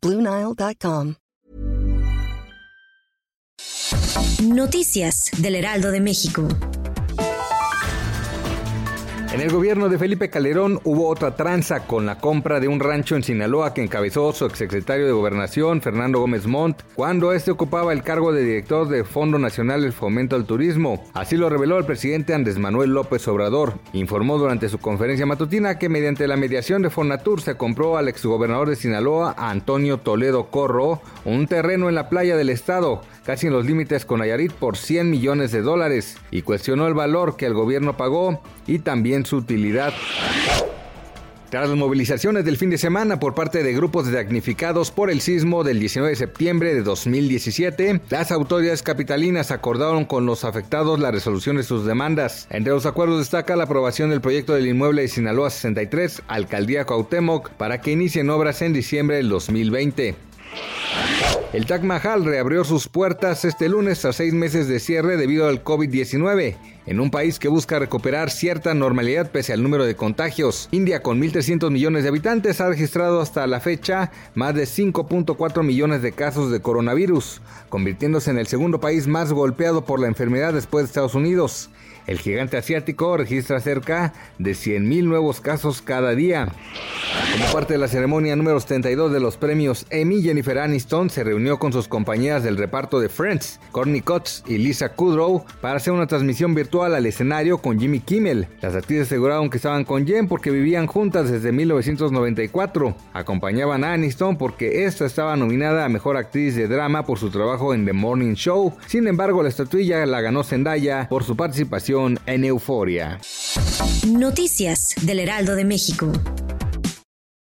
Bluenile.com. Noticias del Heraldo de México. En el gobierno de Felipe Calderón hubo otra tranza con la compra de un rancho en Sinaloa que encabezó su exsecretario de Gobernación, Fernando Gómez Montt, cuando este ocupaba el cargo de director del Fondo Nacional del Fomento al Turismo. Así lo reveló el presidente Andrés Manuel López Obrador. Informó durante su conferencia matutina que mediante la mediación de Fonatur se compró al exgobernador de Sinaloa, Antonio Toledo Corro, un terreno en la playa del estado casi en los límites con Nayarit por 100 millones de dólares, y cuestionó el valor que el gobierno pagó y también su utilidad. Tras las movilizaciones del fin de semana por parte de grupos damnificados por el sismo del 19 de septiembre de 2017, las autoridades capitalinas acordaron con los afectados la resolución de sus demandas. Entre los acuerdos destaca la aprobación del proyecto del inmueble de Sinaloa 63, Alcaldía Cuauhtémoc, para que inicien obras en diciembre del 2020. El Taj Mahal reabrió sus puertas este lunes a seis meses de cierre debido al COVID-19, en un país que busca recuperar cierta normalidad pese al número de contagios. India, con 1.300 millones de habitantes, ha registrado hasta la fecha más de 5.4 millones de casos de coronavirus, convirtiéndose en el segundo país más golpeado por la enfermedad después de Estados Unidos. El gigante asiático registra cerca de 100.000 nuevos casos cada día. Como parte de la ceremonia número 72 de los premios Emmy, Jennifer Aniston se reunió con sus compañeras del reparto de Friends, Courtney Cox y Lisa Kudrow, para hacer una transmisión virtual al escenario con Jimmy Kimmel. Las actrices aseguraron que estaban con Jen porque vivían juntas desde 1994. Acompañaban a Aniston porque esta estaba nominada a Mejor Actriz de Drama por su trabajo en The Morning Show. Sin embargo, la estatuilla la ganó Zendaya por su participación en Euforia. Noticias del Heraldo de México.